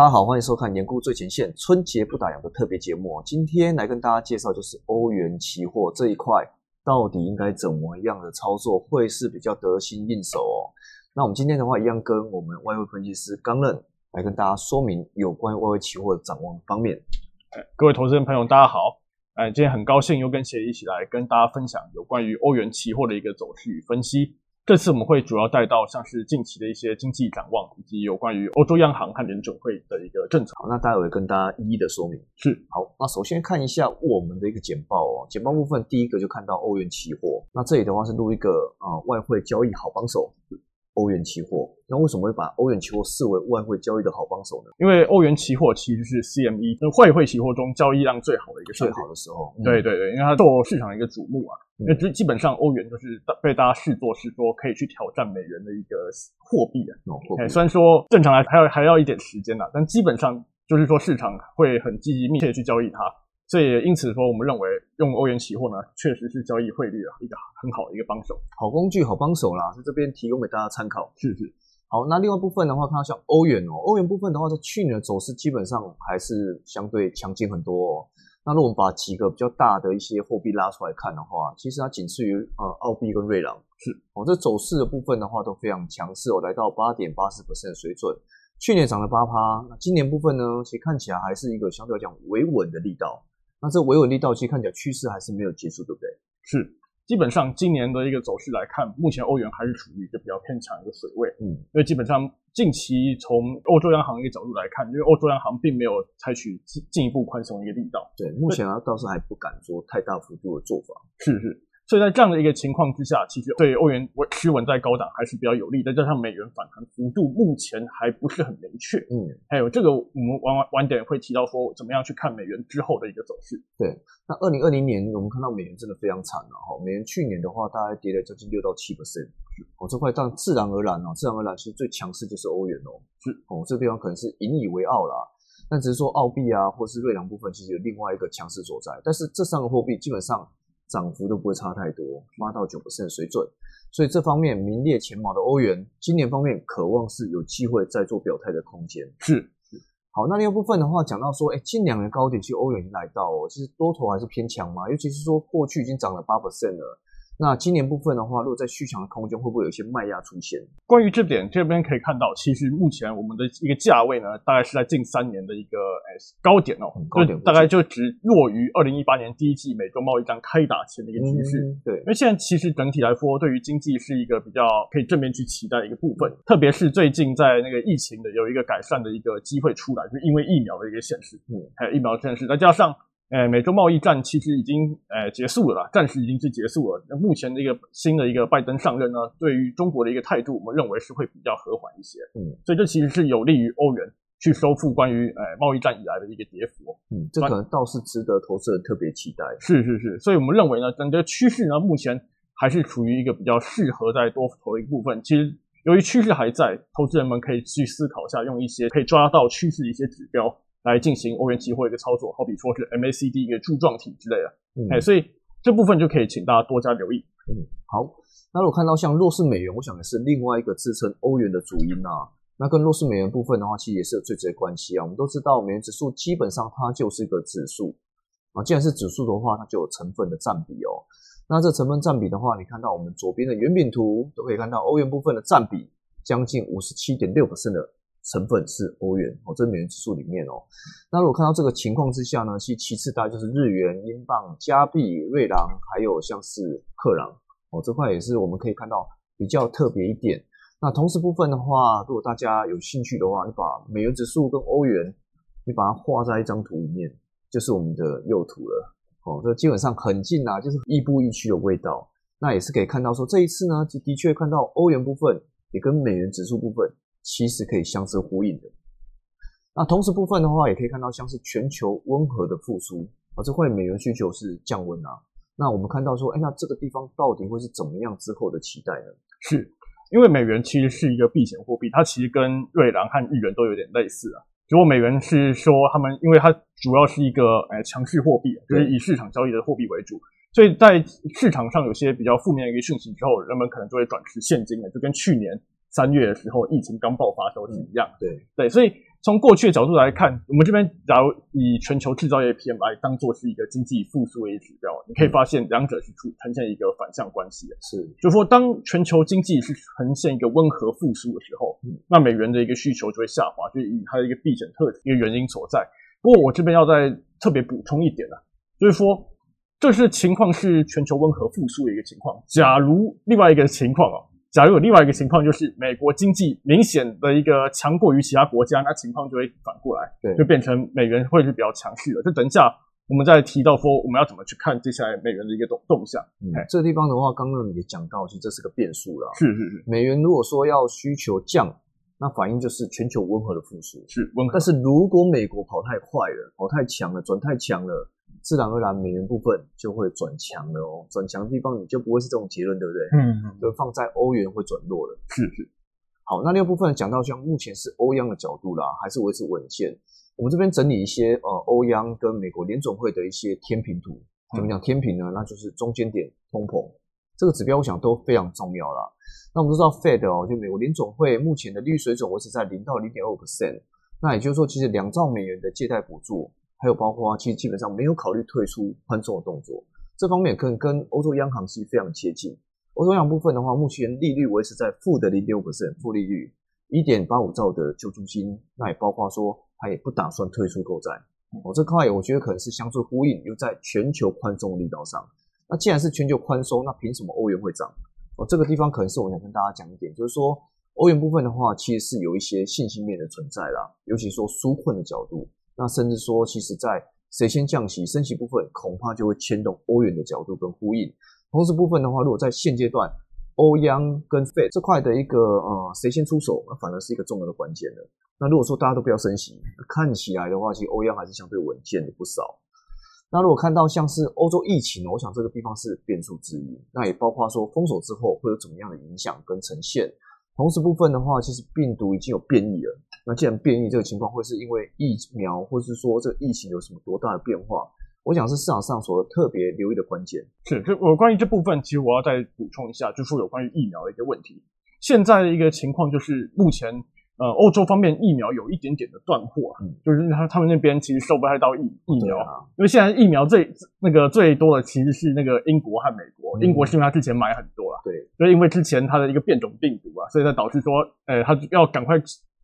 大家好，欢迎收看《年股最前线》春节不打烊的特别节目。今天来跟大家介绍，就是欧元期货这一块到底应该怎么样的操作，会是比较得心应手哦。那我们今天的话，一样跟我们外汇分析师刚任来跟大家说明有关于外汇期货的展望方面。各位投资人朋友，大家好！哎，今天很高兴又跟协一起来跟大家分享有关于欧元期货的一个走势与分析。这次我们会主要带到像是近期的一些经济展望，以及有关于欧洲央行和联准会的一个政策。好，那待会跟大家一一的说明。是，好，那首先看一下我们的一个简报哦。简报部分第一个就看到欧元期货，那这里的话是录一个啊外汇交易好帮手。欧元期货，那为什么会把欧元期货视为外汇交易的好帮手呢？因为欧元期货其实是 CME 那外汇期货中交易量最好的一个最好的时候。对对对，因为它受市场的一个瞩目啊，因为基基本上欧元就是被大家视作是说可以去挑战美元的一个货币啊。哎，虽然说正常来还要还要一点时间呐，但基本上就是说市场会很积极密切去交易它。所以因此说，我们认为用欧元期货呢，确实是交易汇率啊一个很好的一个帮手，好工具，好帮手啦，在这边提供给大家参考。是是。好，那另外部分的话，看到像欧元哦，欧元部分的话，在去年的走势基本上还是相对强劲很多哦。那如果我们把几个比较大的一些货币拉出来看的话，其实它仅次于呃澳币跟瑞郎。是哦，这走势的部分的话都非常强势哦，来到八点八四的水准，去年涨了八趴，那今年部分呢，其实看起来还是一个相对来讲维稳的力道。那这维稳力到期看起来趋势还是没有结束，对不对？是，基本上今年的一个走势来看，目前欧元还是处于一个比较偏强一个水位。嗯，因为基本上近期从欧洲央行一个角度来看，因为欧洲央行并没有采取进进一步宽松的一个力道。对，目前啊倒是还不敢说太大幅度的做法。是是。所以在这样的一个情况之下，其实对欧元稳持稳在高档还是比较有利。再加上美元反弹幅度目前还不是很明确，嗯，还有这个我们晚晚点会提到说怎么样去看美元之后的一个走势。对，那二零二零年我们看到美元真的非常惨了哈，美元去年的话大概跌了将近六到七 percent，哦，这块当自然而然哦，自然而然其实最强势就是欧元哦，是哦，这个地方可能是引以为傲啦。但只是说澳币啊或是瑞郎部分其实有另外一个强势所在，但是这三个货币基本上。涨幅都不会差太多，八到九的水准，所以这方面名列前茅的欧元，今年方面渴望是有机会再做表态的空间。是，好，那另一部分的话，讲到说，哎，近两年高点，其实欧元已经来到哦，其实多头还是偏强嘛，尤其是说过去已经涨了八 percent 了。那今年部分的话，如果在续强的空间，会不会有一些卖压出现？关于这点，这边可以看到，其实目前我们的一个价位呢，大概是在近三年的一个诶高点哦，高点大概就只弱于二零一八年第一季美洲贸易战开打前的一个趋势。对，因为现在其实整体来说，对于经济是一个比较可以正面去期待的一个部分，特别是最近在那个疫情的有一个改善的一个机会出来，就因为疫苗的一个显示，嗯，还有疫苗显示，再加上。诶，美洲贸易战其实已经诶结束了，暂时已经是结束了。那目前的一个新的一个拜登上任呢，对于中国的一个态度，我们认为是会比较和缓一些。嗯，所以这其实是有利于欧元去收复关于诶贸易战以来的一个跌幅。嗯，这可能倒是值得投资人特别期待。是是是，所以我们认为呢，整个趋势呢，目前还是处于一个比较适合在多头的一部分。其实由于趋势还在，投资人们可以去思考一下，用一些可以抓到趋势的一些指标。来进行欧元期货一个操作，好比说是 MACD 一个柱状体之类的，哎，所以这部分就可以请大家多加留意。嗯，好，那我看到像弱势美元，我想也是另外一个支撑欧元的主因啊。那跟弱势美元部分的话，其实也是有最直接关系啊。我们都知道，美元指数基本上它就是一个指数啊，既然是指数的话，它就有成分的占比哦。那这成分占比的话，你看到我们左边的圆饼图都可以看到，欧元部分的占比将近五十七点六的成分是欧元哦，这美元指数里面哦。那如果看到这个情况之下呢，其其次大概就是日元、英镑、加币、瑞郎，还有像是克朗哦，这块也是我们可以看到比较特别一点。那同时部分的话，如果大家有兴趣的话，你把美元指数跟欧元，你把它画在一张图里面，就是我们的右图了哦。这基本上很近啊，就是亦步亦趋的味道。那也是可以看到说，这一次呢，的确看到欧元部分也跟美元指数部分。其实可以相似呼应的。那同时部分的话，也可以看到像是全球温和的复苏啊，这会美元需求是降温啊。那我们看到说，哎，那这个地方到底会是怎么样之后的期待呢？是因为美元其实是一个避险货币，它其实跟瑞郎和日元都有点类似啊。如果美元是说他们，因为它主要是一个呃强势货币，就是以市场交易的货币为主，所以在市场上有些比较负面的一个讯息之后，人们可能就会转持现金了，就跟去年。三月的时候，疫情刚爆发时候是一样，对对，所以从过去的角度来看，我们这边假如以全球制造业 PMI 当做是一个经济复苏的一个指标，你可以发现两者是出呈现一个反向关系的。是，就是说，当全球经济是呈现一个温和复苏的时候，那美元的一个需求就会下滑，就是以它的一个避险特一个原因所在。不过我这边要再特别补充一点啊，就是说，这是情况是全球温和复苏的一个情况。假如另外一个情况啊。假如有另外一个情况，就是美国经济明显的一个强过于其他国家，那情况就会反过来，对，就变成美元会是比较强势的。就等一下我们再提到说，我们要怎么去看接下来美元的一个动动向。嗯，这个地方的话，刚刚也讲到，其实这是个变数了。是是是，美元如果说要需求降，那反应就是全球温和的复苏，是温和。但是如果美国跑太快了，跑太强了，转太强了。自然而然，美元部分就会转强了哦。转强的地方你就不会是这种结论，对不对？嗯嗯。就放在欧元会转弱了。是是。好，那另一部分讲到像目前是欧央的角度啦，还是维持稳健。我们这边整理一些呃欧央跟美国联总会的一些天平图。怎么讲天平呢？那就是中间点通膨这个指标，我想都非常重要啦。那我们都知道 Fed 哦，就美国联总会目前的利率水准维持在零到零点二 percent。那也就是说，其实两兆美元的借贷补助。还有包括，其实基本上没有考虑退出宽松的动作，这方面可能跟欧洲央行是非常接近。欧洲央行部分的话，目前利率维持在负的零点五 percent 负利率，一点八五兆的救助金，那也包括说，它也不打算退出购债。哦，这块我觉得可能是相对呼应，又在全球宽松的力道上。那既然是全球宽松，那凭什么欧元会涨？哦，这个地方可能是我想跟大家讲一点，就是说欧元部分的话，其实是有一些信心面的存在啦，尤其说纾困的角度。那甚至说，其实，在谁先降息、升息部分，恐怕就会牵动欧元的角度跟呼应。同时部分的话，如果在现阶段，欧央跟 Fed 这块的一个呃谁先出手，那反而是一个重要的关键的。那如果说大家都不要升息，看起来的话，其实欧央还是相对稳健的不少。那如果看到像是欧洲疫情，我想这个地方是变数之一。那也包括说封锁之后会有怎么样的影响跟呈现。同时部分的话，其实病毒已经有变异了。那既然变异这个情况会是因为疫苗，或是说这个疫情有什么多大的变化？我想是市场上所特别留意的关键。是，就我关于这部分，其实我要再补充一下，就是说有关于疫苗的一个问题。现在的一个情况就是，目前呃欧洲方面疫苗有一点点的断货，就是他他们那边其实收不太到疫疫苗，因为现在疫苗最那个最多的其实是那个英国和美国。英国是因为他之前买很多了，对，所以因为之前它的一个变种病毒啊，所以才导致说，呃，他要赶快。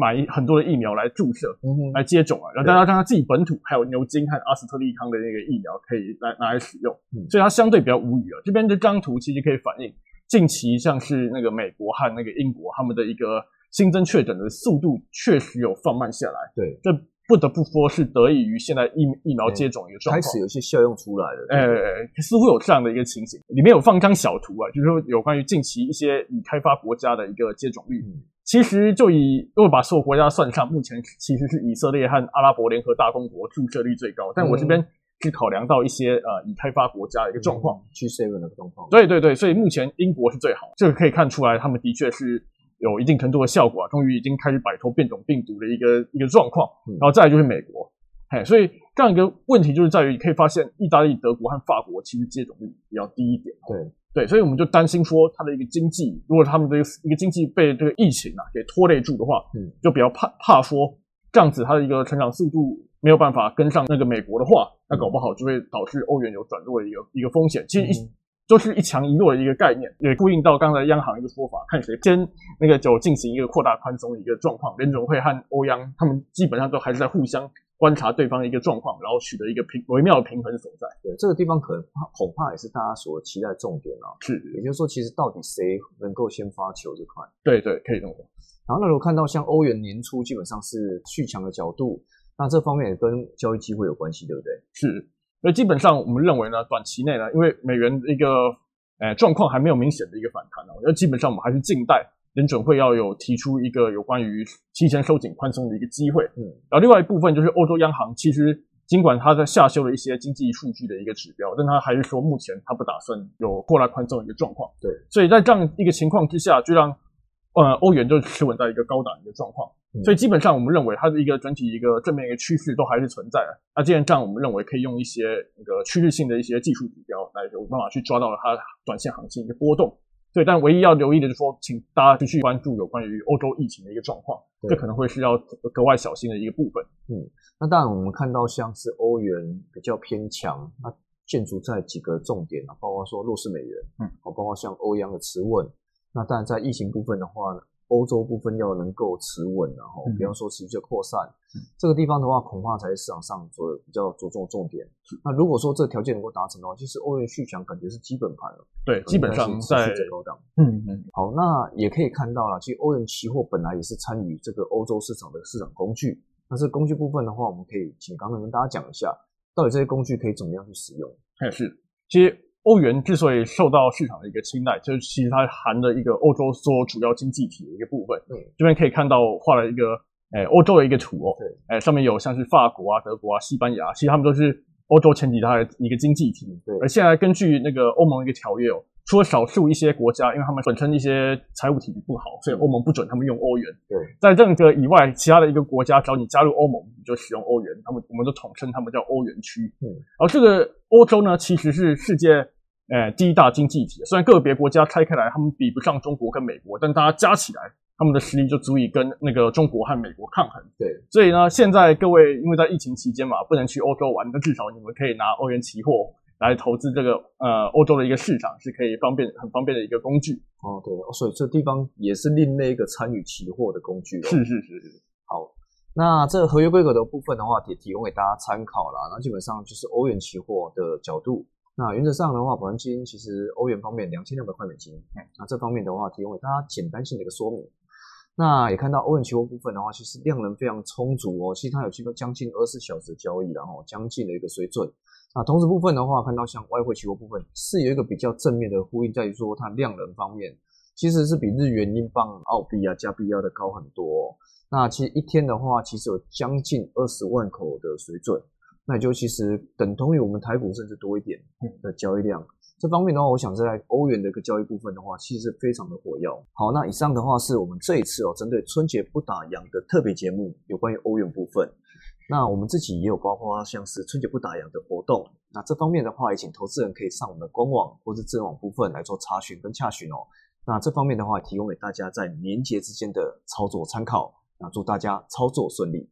买很多的疫苗来注射，来接种啊，然后大家看他自己本土还有牛津和阿斯特利康的那个疫苗可以来拿来使用，所以它相对比较无语啊。这边这张图其实可以反映近期像是那个美国和那个英国他们的一个新增确诊的速度确实有放慢下来。对，这不得不说是得益于现在疫疫苗接种一个状况，开始有些效用出来了。呃，似乎有这样的一个情形，里面有放一张小图啊，就是说有关于近期一些已开发国家的一个接种率。其实就以如果把所有国家算上，目前其实是以色列和阿拉伯联合大公国注射率最高。但我这边去考量到一些呃已开发国家的一个状况，G seven 的状况。对对对，所以目前英国是最好，这个可以看出来，他们的确是有一定程度的效果啊，终于已经开始摆脱变种病毒的一个一个状况。然后再来就是美国，嘿，所以这样一个问题就是在于，可以发现意大利、德国和法国其实接种率比较低一点。对。对，所以我们就担心说，它的一个经济，如果他们的一个经济被这个疫情啊给拖累住的话，嗯，就比较怕怕说这样子，它的一个成长速度没有办法跟上那个美国的话，那搞不好就会导致欧元有转弱的一个一个风险。其实一就是一强一弱的一个概念，也呼应到刚才央行一个说法，看谁先那个就进行一个扩大宽松的一个状况。联总会和欧央他们基本上都还是在互相。观察对方的一个状况，然后取得一个平微妙的平衡所在。对这个地方，可能恐怕也是大家所期待重点啊。是，也就是说，其实到底谁能够先发球这块？对对，可以这么说。然后，那如果看到像欧元年初基本上是续强的角度，那这方面也跟交易机会有关系，对不对？是。那基本上我们认为呢，短期内呢，因为美元一个诶状况还没有明显的一个反弹呢，我觉得基本上我们还是静待。联准会要有提出一个有关于提前收紧宽松的一个机会，嗯，然后另外一部分就是欧洲央行，其实尽管它在下修了一些经济数据的一个指标，但它还是说目前它不打算有过来宽松的一个状况，对，所以在这样一个情况之下，就让呃欧元就持稳在一个高档一个状况，所以基本上我们认为它的一个整体一个正面一个趋势都还是存在的。那既然这样，我们认为可以用一些那个趋势性的一些技术指标来有办法去抓到它短线行情一个波动。对，但唯一要留意的就是说，请大家继续关注有关于欧洲疫情的一个状况，这可能会是要格外小心的一个部分。嗯，那当然我们看到像是欧元比较偏强，那建筑在几个重点啊，包括说弱势美元，嗯，好，包括像欧央的持稳。那当然在疫情部分的话呢。欧洲部分要能够持稳，然后比方说持续的扩散，这个地方的话，恐怕才是市场上所比较着重的重点。那如果说这个条件能够达成的话，其实欧元续强感觉是基本盘了。对，基本上在高档。嗯嗯。好，那也可以看到了，其实欧元期货本来也是参与这个欧洲市场的市场工具。那这工具部分的话，我们可以请刚才跟大家讲一下，到底这些工具可以怎么样去使用？也是，其实。欧元之所以受到市场的一个青睐，就是其实它含了一个欧洲所有主要经济体的一个部分。嗯，这边可以看到画了一个诶欧洲的一个图哦。对，诶上面有像是法国啊、德国啊、西班牙，其实他们都是欧洲前几大的一个经济体。对，而现在根据那个欧盟一个条约哦。除了少数一些国家，因为他们本身一些财务体系不好，所以欧盟不准他们用欧元。对，在这个以外，其他的一个国家，只要你加入欧盟，你就使用欧元。他们我们都统称他们叫欧元区。嗯，而这个欧洲呢，其实是世界。诶，第一大经济体，虽然个别国家拆开来，他们比不上中国跟美国，但大家加起来，他们的实力就足以跟那个中国和美国抗衡。对，所以呢，现在各位因为在疫情期间嘛，不能去欧洲玩，那至少你们可以拿欧元期货来投资这个呃欧洲的一个市场，是可以方便很方便的一个工具。哦，对，所以这地方也是另类一个参与期货的工具。是是是是。好，那这合约规格的部分的话，也提供给大家参考啦。那基本上就是欧元期货的角度。那原则上的话，保证金其实欧元方面两千两百块美金，那这方面的话提供给大家简单性的一个说明。那也看到欧元期货部分的话，其实量能非常充足哦，其实它有基本将近二十四小时交易，然后将近的一个水准。那同时部分的话，看到像外汇期货部分是有一个比较正面的呼应，在于说它量能方面其实是比日元、英镑、澳币啊、加币要的高很多。那其实一天的话，其实有将近二十万口的水准。那就其实等同于我们台股甚至多一点的交易量。这方面的话，我想在欧元的一个交易部分的话，其实非常的火药。好，那以上的话是我们这一次哦，针对春节不打烊的特别节目，有关于欧元部分。那我们自己也有包括像是春节不打烊的活动。那这方面的话，也请投资人可以上我们的官网或是智能网部分来做查询跟洽询哦。那这方面的话，提供给大家在年节之间的操作参考。那祝大家操作顺利。